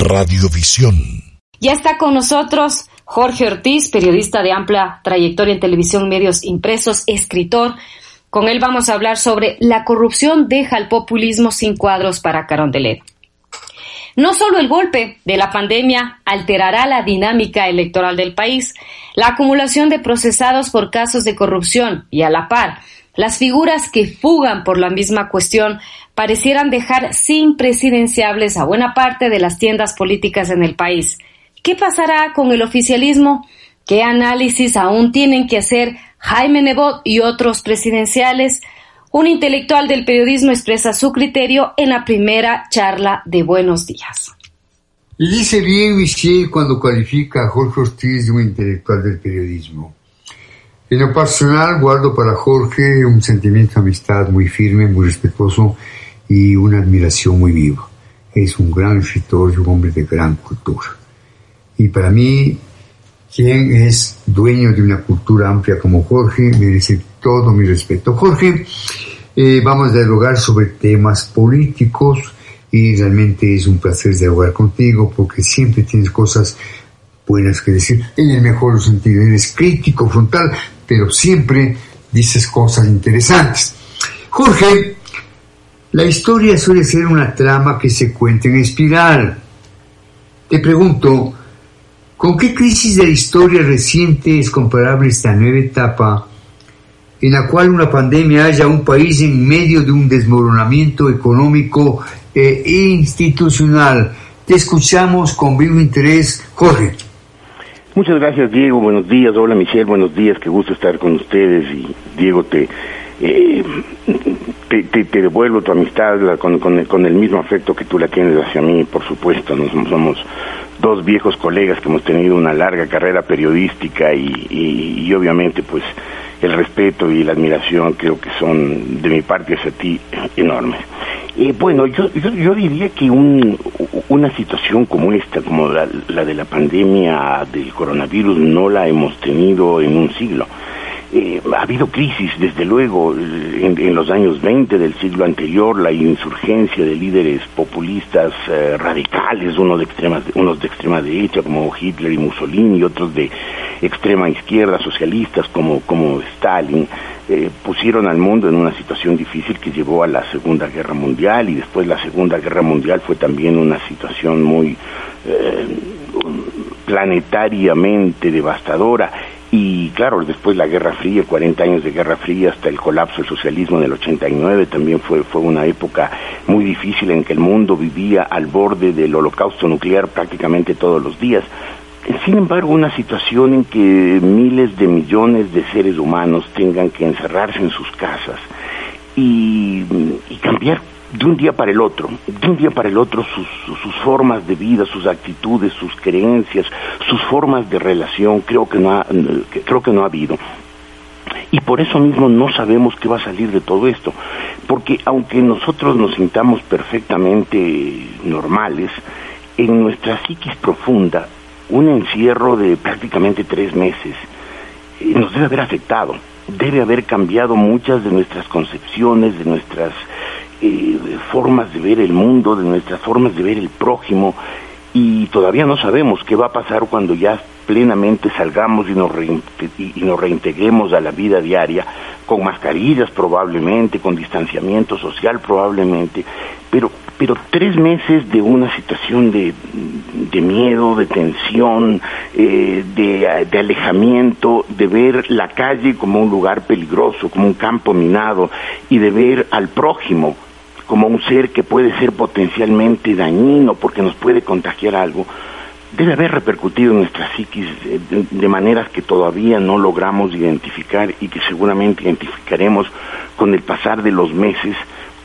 Radiovisión. Ya está con nosotros Jorge Ortiz, periodista de amplia trayectoria en televisión, medios impresos, escritor. Con él vamos a hablar sobre la corrupción deja el populismo sin cuadros para Carondelet. No solo el golpe de la pandemia alterará la dinámica electoral del país, la acumulación de procesados por casos de corrupción y a la par, las figuras que fugan por la misma cuestión parecieran dejar sin presidenciables a buena parte de las tiendas políticas en el país. ¿Qué pasará con el oficialismo? ¿Qué análisis aún tienen que hacer Jaime Nebot y otros presidenciales? Un intelectual del periodismo expresa su criterio en la primera charla de Buenos Días. Dice bien Michel cuando califica a Jorge Ortiz de un intelectual del periodismo. En lo personal guardo para Jorge un sentimiento de amistad muy firme, muy respetuoso y una admiración muy viva. Es un gran escritor y un hombre de gran cultura. Y para mí, quien es dueño de una cultura amplia como Jorge merece todo mi respeto. Jorge, eh, vamos a dialogar sobre temas políticos y realmente es un placer dialogar contigo porque siempre tienes cosas buenas que decir, en el mejor sentido, eres crítico, frontal, pero siempre dices cosas interesantes. Jorge, la historia suele ser una trama que se cuenta en espiral. Te pregunto, ¿Con qué crisis de la historia reciente es comparable esta nueva etapa en la cual una pandemia haya un país en medio de un desmoronamiento económico e institucional? Te escuchamos con vivo interés, Jorge. Muchas gracias, Diego. Buenos días. Hola, Michelle. Buenos días. Qué gusto estar con ustedes. Y, Diego, te, eh, te, devuelvo tu amistad con, con, el mismo afecto que tú la tienes hacia mí, por supuesto. Nos, somos dos viejos colegas que hemos tenido una larga carrera periodística y, obviamente pues el respeto y la admiración creo que son de mi parte hacia ti enormes. Eh, bueno, yo, yo, diría que una situación como esta, como la, de la pandemia del coronavirus, no la hemos tenido en un siglo. Eh, ha habido crisis, desde luego, en, los años 20 del siglo anterior, la insurgencia de líderes populistas eh, radicales, unos de, extrema, unos de extrema derecha como Hitler y Mussolini y otros de extrema izquierda, socialistas como, como Stalin, eh, pusieron al mundo en una situación difícil que llevó a la Segunda Guerra Mundial y después la Segunda Guerra Mundial fue también una situación muy planetariamente devastadora y claro, después la Guerra Fría, 40 años de Guerra Fría hasta el colapso del socialismo en el 89, también fue, fue una época muy difícil en que el mundo vivía al borde del holocausto nuclear prácticamente todos los días. Sin embargo, una situación en que miles de millones de seres humanos tengan que encerrarse en sus casas y, y cambiar de un día para el otro, de un día para el otro sus, sus, formas de vida, sus actitudes, sus creencias, sus formas de relación, creo que no ha, creo que no ha habido. Y por eso mismo no sabemos qué va a salir de todo esto, porque aunque nosotros nos sintamos perfectamente normales, en nuestra psiquis profunda, un encierro de prácticamente tres meses eh, nos debe haber afectado, debe haber cambiado muchas de nuestras concepciones, de nuestras eh, formas de ver el mundo, de nuestras formas de ver el prójimo, y todavía no sabemos qué va a pasar cuando ya plenamente salgamos y nos, y nos reintegremos a la vida diaria, con mascarillas probablemente, con distanciamiento social probablemente, pero, pero tres meses de una situación de, de miedo, de tensión, eh, de, de alejamiento, de ver la calle como un lugar peligroso, como un campo minado, y de ver al prójimo como un ser que puede ser potencialmente dañino porque nos puede contagiar algo, debe haber repercutido en nuestra psiquis de, maneras que todavía no logramos identificar y que seguramente identificaremos con el pasar de los meses,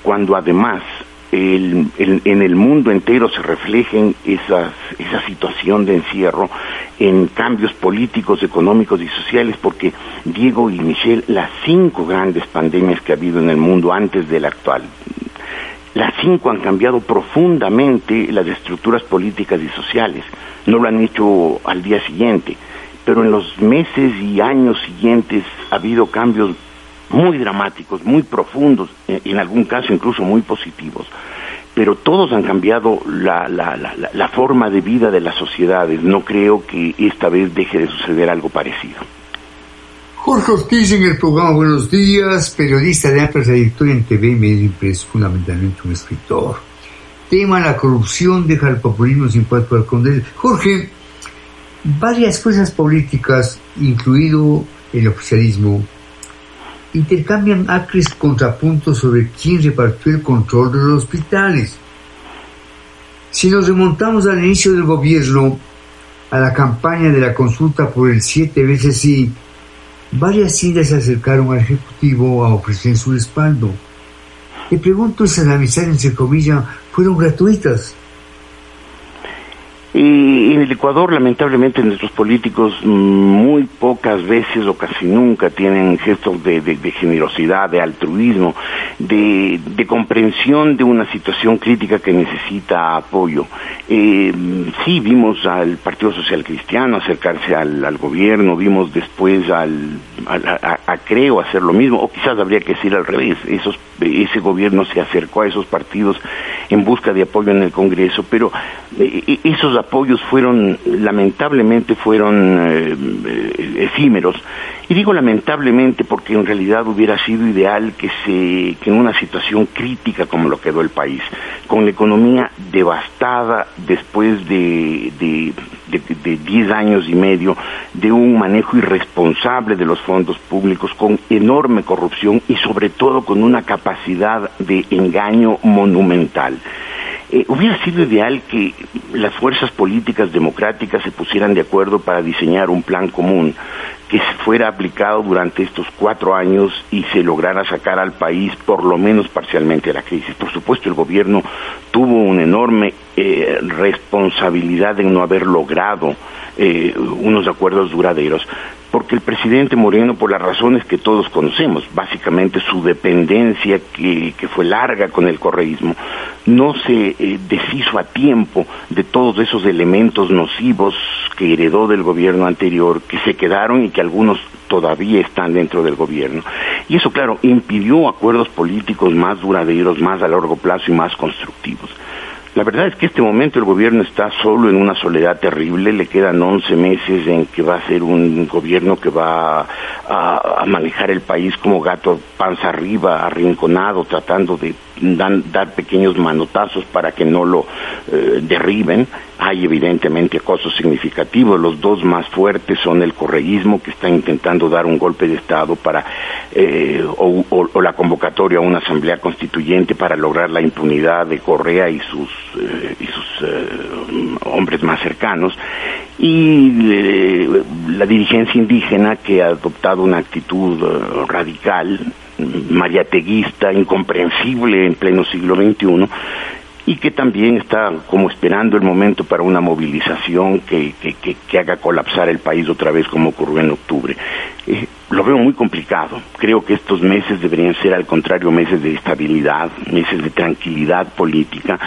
cuando además en el mundo entero se reflejen esas, esa situación de encierro en cambios políticos, económicos y sociales, porque Diego y Michelle, las cinco grandes pandemias que ha habido en el mundo antes de la actual, las cinco han cambiado profundamente las estructuras políticas y sociales. No lo han hecho al día siguiente, pero en los meses y años siguientes ha habido cambios muy dramáticos, muy profundos, eh, en algún caso incluso muy positivos. pero todos han cambiado la, la, la, la, forma de vida de las sociedades. No creo que esta vez deje de suceder algo parecido. Jorge Ortiz en el programa Buenos Días, periodista de amplia trayectoria en TV y medio impreso, fundamentalmente un escritor. Tema la corrupción deja el populismo sin cuarto al. Jorge, varias fuerzas políticas, incluido el oficialismo, intercambian acres contrapuntos sobre quién repartió el control de los hospitales. Si nos remontamos al inicio del gobierno, a la campaña de la consulta por el siete veces sí, varias sillas se acercaron al Ejecutivo a ofrecer su respaldo. Le pregunto si las amistades, entre comillas, fueron gratuitas. Y en el Ecuador, lamentablemente, nuestros políticos muy pocas veces o casi nunca tienen gestos de, generosidad, de altruismo, de, comprensión de una situación crítica que necesita apoyo. Eh, sí, vimos al Partido Social Cristiano acercarse al, gobierno, vimos después al, a, Creo hacer lo mismo, o quizás habría que decir al revés, esos, ese gobierno se acercó a esos partidos en busca de apoyo en el Congreso, pero eh, esos apoyos fueron, lamentablemente, fueron eh, efímeros. Y digo lamentablemente porque en realidad hubiera sido ideal que, se, que en una situación crítica como lo quedó el país, con la economía devastada después de, de, de, 10 años y medio de un manejo irresponsable de los fondos públicos, con enorme corrupción y sobre todo con una capacidad de engaño monumental. Eh, hubiera sido ideal que las fuerzas políticas democráticas se pusieran de acuerdo para diseñar un plan común que fuera aplicado durante estos cuatro años y se lograra sacar al país por lo menos parcialmente de la crisis. Por supuesto, el gobierno tuvo una enorme eh, responsabilidad en no haber logrado eh, unos acuerdos duraderos, porque el presidente Moreno, por las razones que todos conocemos, básicamente su dependencia que, fue larga con el correísmo, no se eh, deshizo a tiempo de todos esos elementos nocivos que heredó del gobierno anterior, que se quedaron y que algunos todavía están dentro del gobierno. Y eso, claro, impidió acuerdos políticos más duraderos, más a largo plazo y más constructivos. La verdad es que este momento el gobierno está solo en una soledad terrible, le quedan 11 meses en que va a ser un gobierno que va a, manejar el país como gato panza arriba, arrinconado, tratando de dar pequeños manotazos para que no lo eh, derriben. Hay evidentemente acosos significativos. Los dos más fuertes son el correísmo, que está intentando dar un golpe de Estado para, eh, o, la convocatoria a una asamblea constituyente para lograr la impunidad de Correa y sus, eh, y sus hombres más cercanos. Y la dirigencia indígena que ha adoptado una actitud radical mariateguista, incomprensible en pleno siglo XXI, y que también está como esperando el momento para una movilización que, que, haga colapsar el país otra vez como ocurrió en octubre. Eh, lo veo muy complicado. Creo que estos meses deberían ser al contrario meses de estabilidad, meses de tranquilidad política,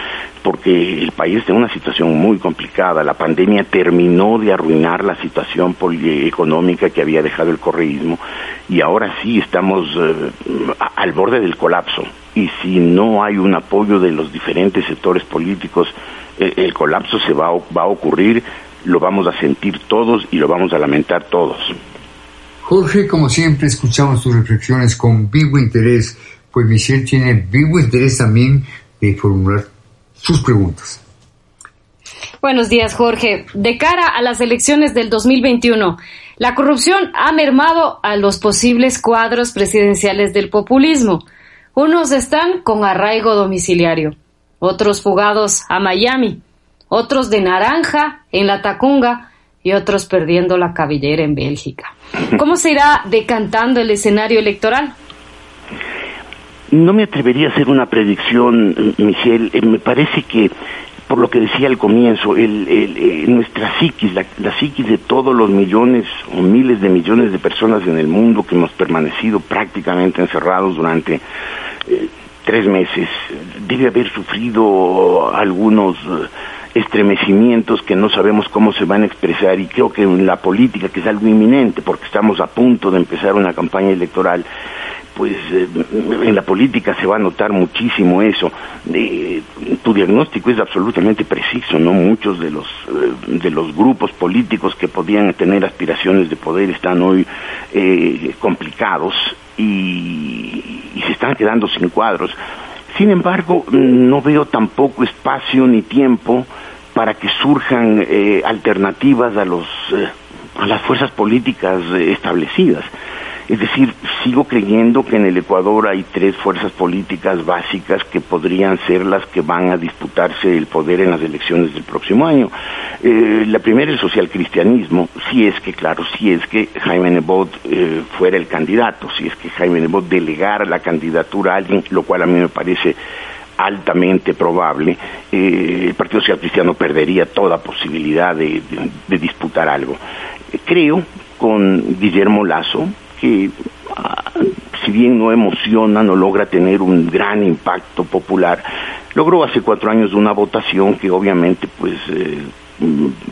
porque el país está en una situación muy complicada. La pandemia terminó de arruinar la situación económica que había dejado el correísmo y ahora sí estamos eh, al borde del colapso. Y si no hay un apoyo de los diferentes sectores políticos, eh, el colapso se va, va a ocurrir, lo vamos a sentir todos y lo vamos a lamentar todos. Jorge, como siempre, escuchamos tus reflexiones con vivo interés, pues Michelle tiene vivo interés también de formular sus preguntas. Buenos días, Jorge. De cara a las elecciones del 2021, la corrupción ha mermado a los posibles cuadros presidenciales del populismo. Unos están con arraigo domiciliario, otros fugados a Miami, otros de naranja en la Tacunga y otros perdiendo la cabellera en Bélgica. ¿Cómo se irá decantando el escenario electoral? No me atrevería a hacer una predicción, Michelle. Eh, me parece que, por lo que decía al comienzo, el, eh, nuestra psiquis, la, psiquis de todos los millones o miles de millones de personas en el mundo que hemos permanecido prácticamente encerrados durante eh, tres meses, debe haber sufrido algunos estremecimientos que no sabemos cómo se van a expresar y creo que en la política, que es algo inminente, porque estamos a punto de empezar una campaña electoral, pues eh, en la política se va a notar muchísimo eso. Eh, tu diagnóstico es absolutamente preciso, ¿no? Muchos de los, de los grupos políticos que podían tener aspiraciones de poder están hoy complicados y, y se están quedando sin cuadros. Sin embargo, no veo tampoco espacio ni tiempo para que surjan alternativas a los a las fuerzas políticas establecidas. Es decir, sigo creyendo que en el Ecuador hay tres fuerzas políticas básicas que podrían ser las que van a disputarse el poder en las elecciones del próximo año. Eh, la primera es el socialcristianismo, si es que, claro, si es que Jaime Nebot eh, fuera el candidato, si es que Jaime Nebot delegara la candidatura a alguien, lo cual a mí me parece altamente probable, eh, el Partido Social Cristiano perdería toda posibilidad de disputar algo. creo con Guillermo Lazo, que ah, si bien no emociona, no logra tener un gran impacto popular, logró hace cuatro años una votación que obviamente pues eh,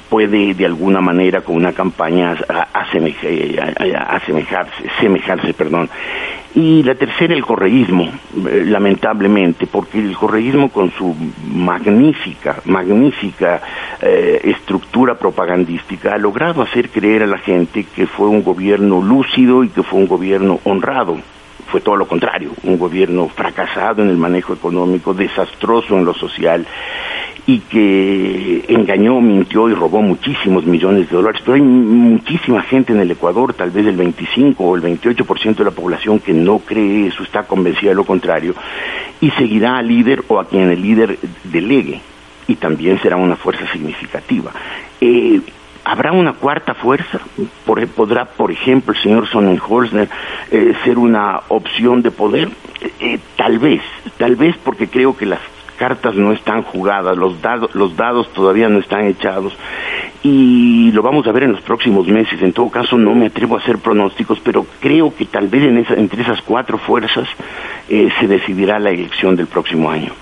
puede de alguna manera con una campaña asemejarse, semejarse, perdón. Y la tercera, el correísmo, eh, lamentablemente, porque el correísmo con su magnífica, magnífica eh, estructura propagandística ha logrado hacer creer a la gente que fue un gobierno lúcido y que fue un gobierno honrado fue todo lo contrario, un gobierno fracasado en el manejo económico, desastroso en lo social y que engañó, mintió y robó muchísimos millones de dólares. Pero hay muchísima gente en el Ecuador, tal vez el 25 o el 28% de la población que no cree eso, está convencida de lo contrario, y seguirá al líder o a quien el líder delegue, y también será una fuerza significativa. Eh, ¿Habrá una cuarta fuerza? ¿Podrá, por ejemplo, el señor Sonnenholzner eh, ser una opción de poder? Eh, tal vez, tal vez porque creo que las cartas no están jugadas, los dados, los dados todavía no están echados y lo vamos a ver en los próximos meses. En todo caso, no me atrevo a hacer pronósticos, pero creo que tal vez en entre esas cuatro fuerzas eh, se decidirá la elección del próximo año.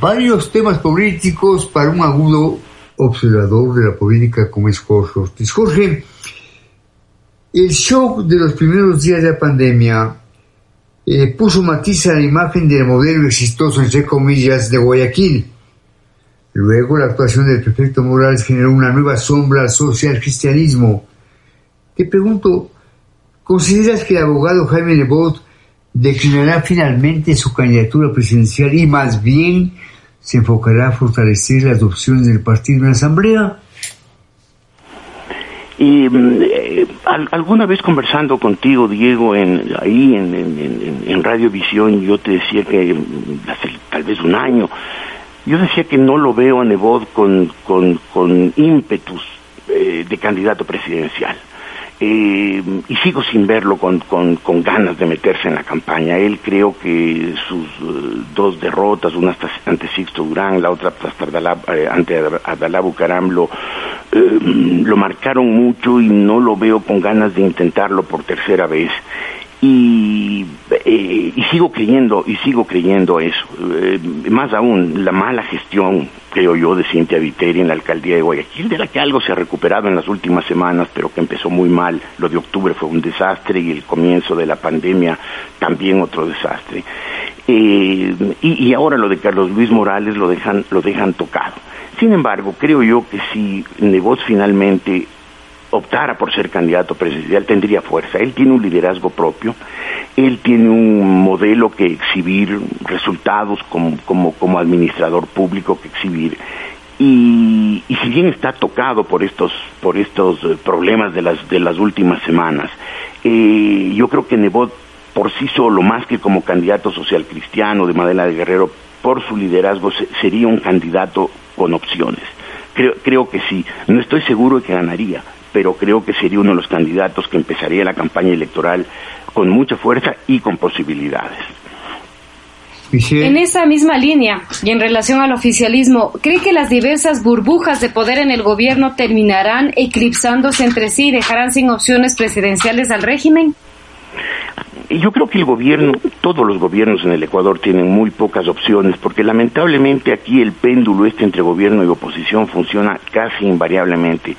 Varios temas políticos para un agudo observador de la política como es Jorge Ortiz. Jorge, el shock de los primeros días de la pandemia eh, puso matiz a la imagen del modelo exitoso, entre comillas, de Guayaquil. Luego la actuación del prefecto Morales generó una nueva sombra al social cristianismo. Te pregunto, ¿consideras que el abogado Jaime Nebot declinará finalmente su candidatura presidencial y más bien se enfocará a fortalecer las opciones del partido en la Asamblea? Y eh, alguna vez conversando contigo, Diego, en, ahí en, en, en Radiovisión, yo te decía que hace tal vez un año, yo decía que no lo veo a Nebot con, con, con ímpetus eh, de candidato presidencial. Eh, y sigo sin verlo con, con, con, ganas de meterse en la campaña. Él creo que sus uh, dos derrotas, una ante Sixto Durán, la otra eh, ante Adalá Bucaram, eh, lo marcaron mucho y no lo veo con ganas de intentarlo por tercera vez. Y, eh, y sigo creyendo, y sigo creyendo eso. Eh, más aún, la mala gestión, creo yo, de Cintia Viteri en la alcaldía de Guayaquil, de la que algo se ha recuperado en las últimas semanas, pero que empezó muy mal. Lo de octubre fue un desastre y el comienzo de la pandemia también otro desastre. Eh, y, y ahora lo de Carlos Luis Morales lo dejan, lo dejan tocado. Sin embargo, creo yo que si Nebot finalmente optara por ser candidato presidencial tendría fuerza. Él tiene un liderazgo propio, él tiene un modelo que exhibir, resultados como, como, como administrador público que exhibir. Y, y, si bien está tocado por estos, por estos eh, problemas de las, de las últimas semanas, eh, yo creo que Nebot por sí solo, más que como candidato social cristiano de Madela de Guerrero, por su liderazgo sería un candidato con opciones. Creo, creo que sí, no estoy seguro de que ganaría, pero creo que sería uno de los candidatos que empezaría la campaña electoral con mucha fuerza y con posibilidades. En esa misma línea y en relación al oficialismo, ¿cree que las diversas burbujas de poder en el gobierno terminarán eclipsándose entre sí y dejarán sin opciones presidenciales al régimen? Yo creo que el gobierno, todos los gobiernos en el Ecuador tienen muy pocas opciones, porque lamentablemente aquí el péndulo este entre gobierno y oposición funciona casi invariablemente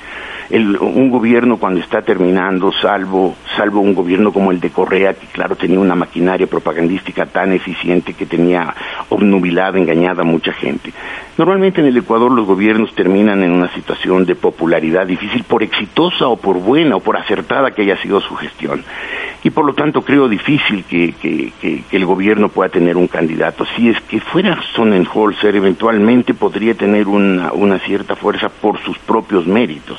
un gobierno cuando está terminando, salvo, salvo un gobierno como el de Correa, que claro tenía una maquinaria propagandística tan eficiente que tenía obnubilada, engañada a mucha gente. Normalmente en el Ecuador los gobiernos terminan en una situación de popularidad difícil por exitosa o por buena o por acertada que haya sido su gestión. Y por lo tanto creo difícil que, el gobierno pueda tener un candidato. Si es que fuera Sonnenholzer, eventualmente podría tener una cierta fuerza por sus propios méritos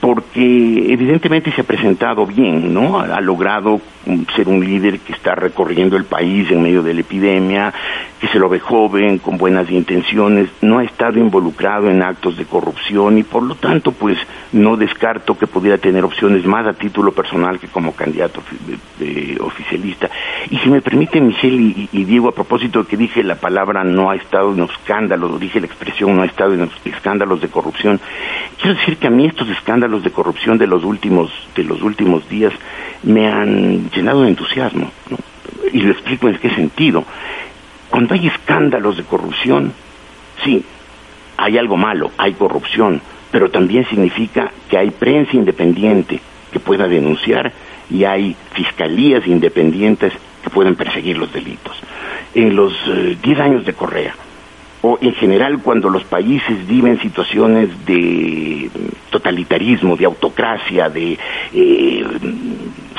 porque evidentemente se ha presentado bien, ¿no? Ha logrado ser un líder que está recorriendo el país en medio de la epidemia, que se lo ve joven, con buenas intenciones, no ha estado involucrado en actos de corrupción y por lo tanto, pues no descarto que pudiera tener opciones más a título personal que como candidato oficialista. Y si me permite, Michelle y, Diego, a propósito de que dije la palabra no ha estado en escándalos, dije la expresión no ha estado en escándalos de corrupción, quiero decir que a mí estos escándalos de corrupción de los últimos, de los últimos días me han llenado de entusiasmo. Y lo explico en qué sentido. Cuando hay escándalos de corrupción, sí, hay algo malo, hay corrupción, pero también significa que hay prensa independiente que pueda denunciar y hay fiscalías independientes que pueden perseguir los delitos. En los 10 eh, años de Correa, o en general cuando los países viven situaciones de totalitarismo, de autocracia, de eh,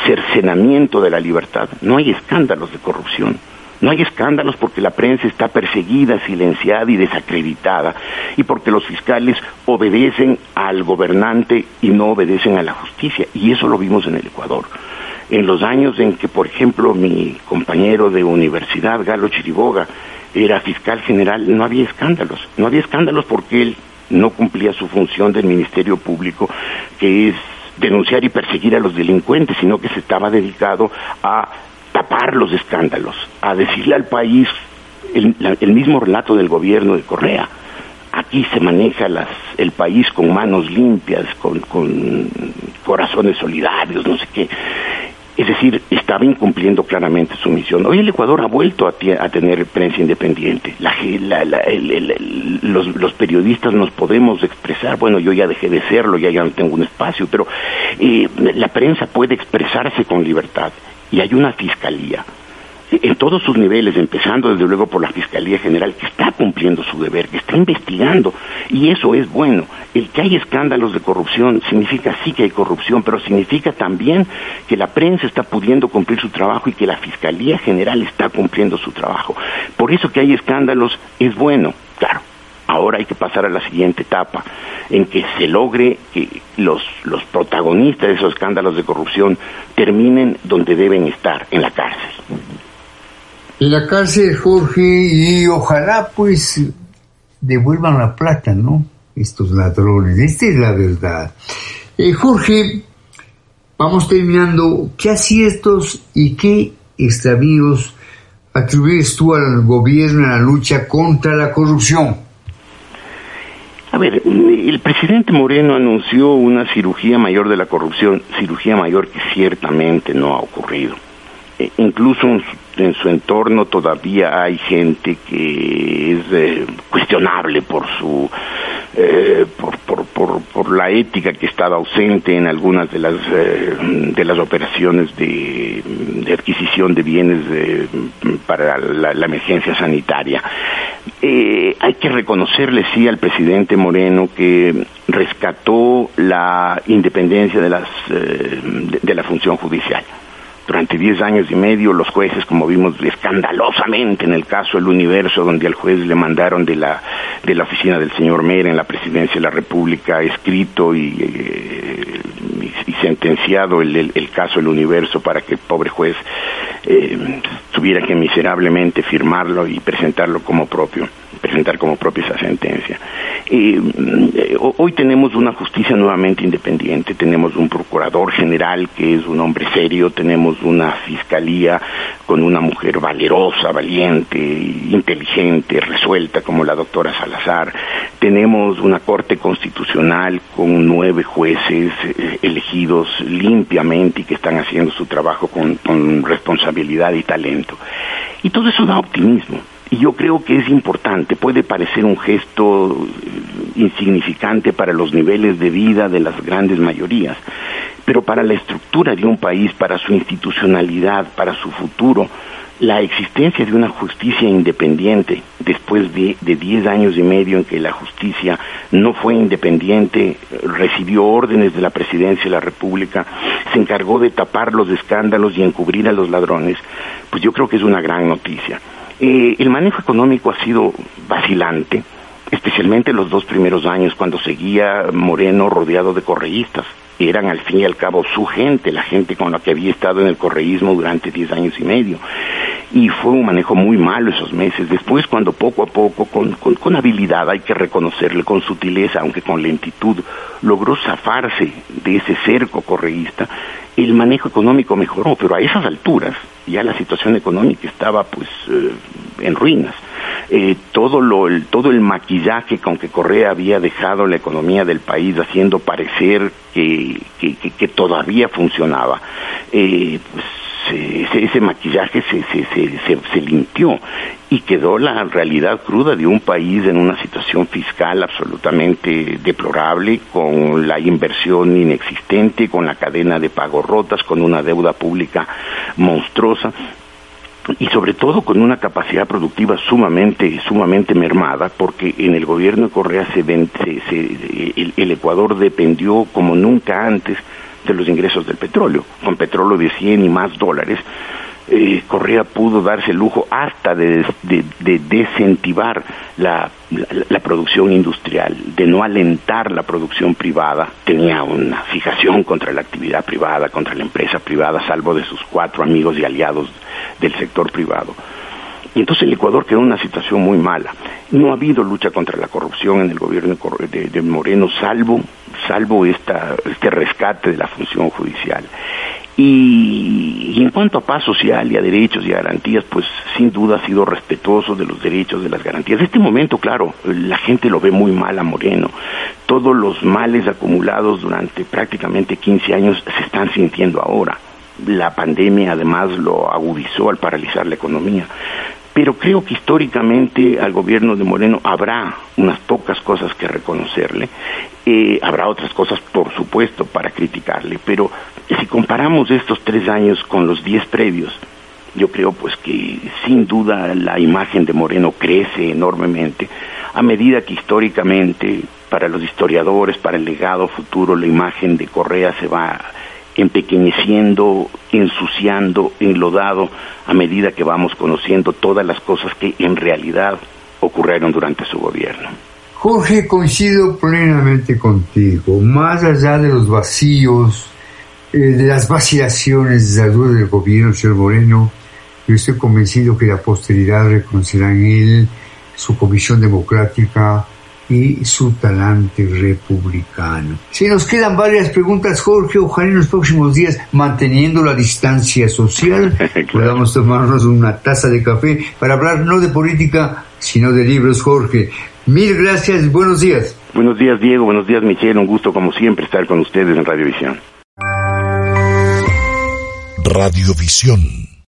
cercenamiento de la libertad, no hay escándalos de corrupción. No hay escándalos porque la prensa está perseguida, silenciada y desacreditada, y porque los fiscales obedecen al gobernante y no obedecen a la justicia. Y eso lo vimos en el Ecuador. En los años en que, por ejemplo, mi compañero de universidad, Galo Chiriboga, era fiscal general, no había escándalos. No había escándalos porque él no cumplía su función del Ministerio Público, que es denunciar y perseguir a los delincuentes, sino que se estaba dedicado a tapar los escándalos, a decirle al país el, mismo relato del gobierno de Correa. Aquí se maneja el país con manos limpias, con corazones solidarios, no sé qué. Es decir, estaba incumpliendo claramente su misión. Hoy el Ecuador ha vuelto a, tener prensa independiente. los, periodistas nos podemos expresar, bueno, yo ya dejé de serlo, ya, ya no tengo un espacio, pero eh, la prensa puede expresarse con libertad y hay una fiscalía en todos sus niveles, empezando desde luego por la Fiscalía General, que está cumpliendo su deber, que está investigando, y eso es bueno. El que hay escándalos de corrupción significa sí que hay corrupción, pero significa también que la prensa está pudiendo cumplir su trabajo y que la Fiscalía General está cumpliendo su trabajo. Por eso que hay escándalos es bueno, claro. Ahora hay que pasar a la siguiente etapa, en que se logre que los, los protagonistas de esos escándalos de corrupción terminen donde deben estar, en la cárcel en la cárcel, Jorge, y ojalá pues devuelvan la plata, ¿no? Estos ladrones, esta es la verdad. Eh, Jorge, vamos terminando. ¿Qué aciertos y qué extravíos atribuyes tú al gobierno en la lucha contra la corrupción? A ver, el presidente Moreno anunció una cirugía mayor de la corrupción, cirugía mayor que ciertamente no ha ocurrido. Eh, incluso en su, entorno todavía hay gente que es eh, cuestionable por su eh, por, por, la ética que estaba ausente en algunas de las de las operaciones de, adquisición de bienes para la, emergencia sanitaria. Hay que reconocerle sí al presidente Moreno que rescató la independencia de las de la función judicial durante diez años y medio los jueces, como vimos escandalosamente en el caso del Universo, donde al juez le mandaron de la, de la oficina del señor Mera en la presidencia de la República escrito y, eh, sentenciado el, el, caso del Universo para que el pobre juez eh, tuviera que miserablemente firmarlo y presentarlo como propio presentar como propia esa sentencia. Eh, hoy tenemos una justicia nuevamente independiente, tenemos un procurador general que es un hombre serio, tenemos una fiscalía con una mujer valerosa, valiente, inteligente, resuelta como la doctora Salazar, tenemos una Corte Constitucional con nueve jueces eh, elegidos limpiamente y que están haciendo su trabajo con, responsabilidad y talento. Y todo eso da optimismo. Y yo creo que es importante, puede parecer un gesto eh, insignificante para los niveles de vida de las grandes mayorías, pero para la estructura de un país, para su institucionalidad, para su futuro, la existencia de una justicia independiente después de, diez años y medio en que la justicia no fue independiente, recibió órdenes de la presidencia de la República, se encargó de tapar los escándalos y encubrir a los ladrones, pues yo creo que es una gran noticia. Eh, el manejo económico ha sido vacilante, especialmente los dos primeros años cuando seguía Moreno rodeado de correístas eran al fin y al cabo su gente, la gente con la que había estado en el correísmo durante diez años y medio. Y fue un manejo muy malo esos meses. Después, cuando poco a poco, con, con, habilidad, hay que reconocerle, con sutileza, aunque con lentitud, logró zafarse de ese cerco correísta, el manejo económico mejoró, pero a esas alturas ya la situación económica estaba pues eh, en ruinas. Eh, todo, el, todo el maquillaje con que Correa había dejado la economía del país haciendo parecer que, que, todavía funcionaba, eh, pues, ese, ese, maquillaje se, se, se, se, limpió y quedó la realidad cruda de un país en una situación fiscal absolutamente deplorable, con la inversión inexistente, con la cadena de pagos rotas, con una deuda pública monstruosa y sobre todo con una capacidad productiva sumamente sumamente mermada porque en el gobierno de Correa se, el, el, Ecuador dependió como nunca antes de los ingresos del petróleo con petróleo de 100 y más dólares eh, Correa pudo darse el lujo hasta de, de, desincentivar la, producción industrial, de no alentar la producción privada. Tenía una fijación contra la actividad privada, contra la empresa privada, salvo de sus cuatro amigos y aliados del sector privado. Y entonces el Ecuador quedó en una situación muy mala. No ha habido lucha contra la corrupción en el gobierno de, Moreno, salvo, salvo este rescate de la función judicial. Y, en cuanto a paz social y a derechos y a garantías, pues sin duda ha sido respetuoso de los derechos, de las garantías. En este momento, claro, la gente lo ve muy mal a Moreno. Todos los males acumulados durante prácticamente 15 años se están sintiendo ahora. La pandemia además lo agudizó al paralizar la economía pero creo que históricamente al gobierno de Moreno habrá unas pocas cosas que reconocerle, eh, habrá otras cosas, por supuesto, para criticarle, pero si comparamos estos tres años con los diez previos, yo creo pues que sin duda la imagen de Moreno crece enormemente a medida que históricamente para los historiadores, para el legado futuro, la imagen de Correa se va empequeñeciendo, ensuciando, enlodado a medida que vamos conociendo todas las cosas que en realidad ocurrieron durante su gobierno. Jorge, coincido plenamente contigo. Más allá de los vacíos, las vacilaciones de salud del gobierno, señor Moreno, yo estoy convencido que la posteridad reconocerá en él su comisión democrática, y su talante republicano. Si nos quedan varias preguntas, Jorge, ojalá en los próximos días, manteniendo la distancia social, podamos tomarnos una taza de café para hablar no de política, sino de libros, Jorge. Mil gracias, buenos días. Buenos días, Diego, buenos días, Michelle, un gusto como siempre estar con ustedes en Radiovisión. Radiovisión